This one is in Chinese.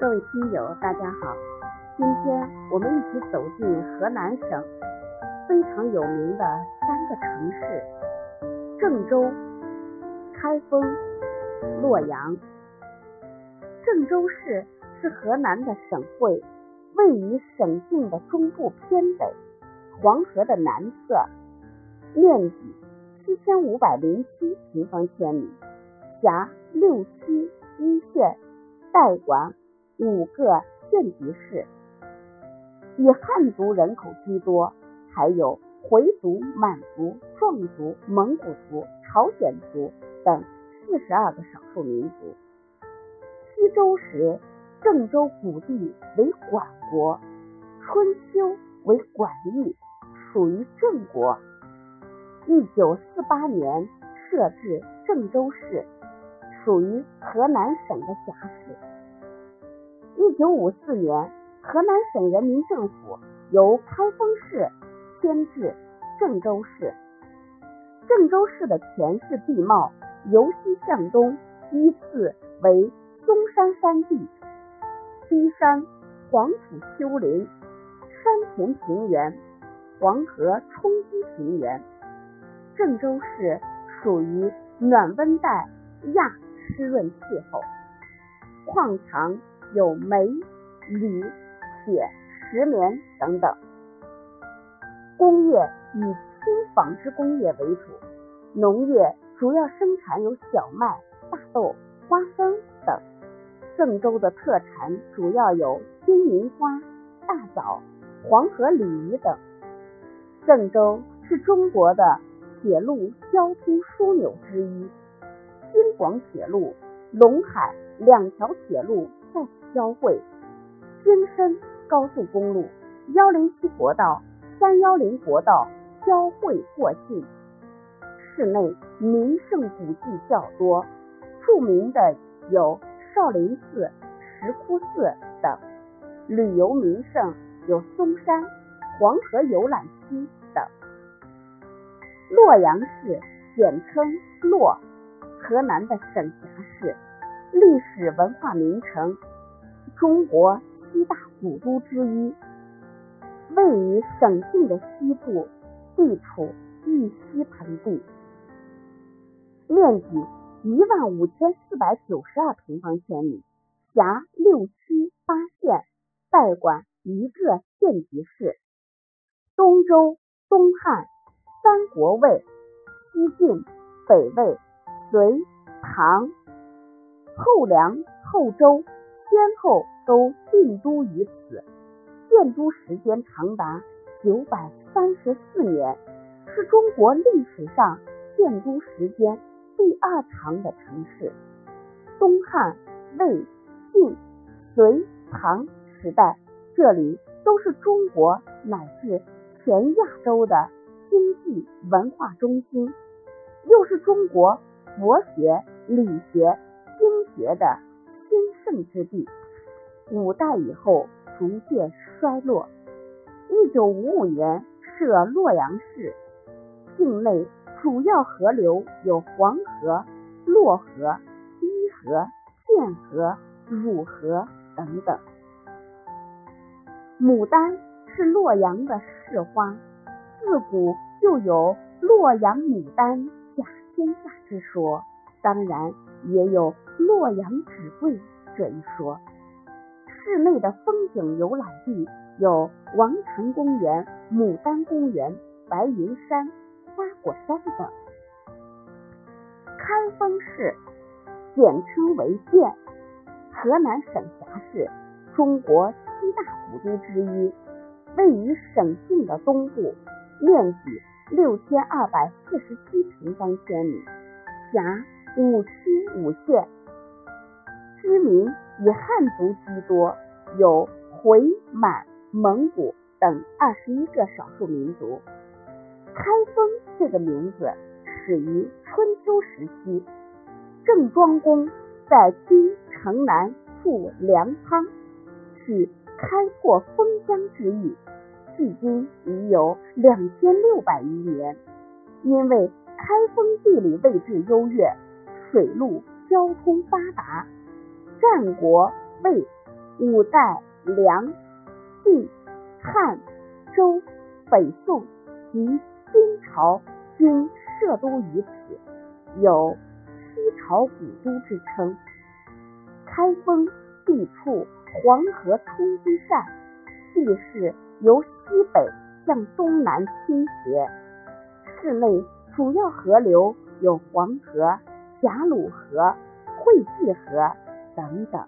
各位听友，大家好，今天我们一起走进河南省非常有名的三个城市：郑州、开封、洛阳。郑州市是河南的省会，位于省境的中部偏北，黄河的南侧，面积七千五百零七平方千米，辖六区一县，代管。五个县级市，以汉族人口居多，还有回族、满族、壮族、蒙古族、朝鲜族等四十二个少数民族。西周时，郑州古地为管国，春秋为管邑，属于郑国。一九四八年设置郑州市，属于河南省的辖市。一九五四年，河南省人民政府由开封市迁至郑州市。郑州市的全市地貌由西向东依次为嵩山山地、低山、黄土丘陵、山田平原、黄河冲积平原。郑州市属于暖温带亚湿润气候，矿藏。有煤、铝、铁、石棉等等。工业以轻纺织工业为主，农业主要生产有小麦、大豆、花生等。郑州的特产主要有金银花、大枣、黄河鲤鱼等。郑州是中国的铁路交通枢纽之一，京广铁路、陇海两条铁路。在此交汇，京深高速公路、幺零七国道、三幺零国道交汇过境。市内名胜古迹较多，著名的有少林寺、石窟寺等；旅游名胜有嵩山、黄河游览区等。洛阳市简称洛，河南的省辖市。历史文化名城，中国七大古都之一，位于省境的西部，地处玉溪盆地，面积一万五千四百九十二平方千米，辖六区八县，代管一个县级市。东周、东汉、三国魏、西晋、北魏、隋、唐。后梁、后周先后都定都于此，建都时间长达九百三十四年，是中国历史上建都时间第二长的城市。东汉、魏、晋、隋、唐时代，这里都是中国乃至全亚洲的经济文化中心，又是中国佛学、理学。经学的兴盛之地，五代以后逐渐衰落。一九五五年设洛阳市，境内主要河流有黄河、洛河、伊河、涧河、汝河等等。牡丹是洛阳的市花，自古就有洛阳牡丹甲天下之说，当然也有。洛阳纸贵这一说，市内的风景游览地有王城公园、牡丹公园、白云山、花果山等。开封市简称为建，河南省辖市，中国七大古都之一，位于省境的东部，面积六千二百四十七平方千米，辖五区五县。居民以汉族居多，有回、满、蒙古等二十一个少数民族。开封这个名字始于春秋时期，郑庄公在今城南筑粮仓，取开阔封疆之意，距今已有两千六百余年。因为开封地理位置优越，水陆交通发达。战国魏五代、梁、晋、汉、周、北宋及金朝均设都于此，有西朝古都之称。开封地处黄河冲积扇，地势由西北向东南倾斜，市内主要河流有黄河、贾鲁河、会济河等等。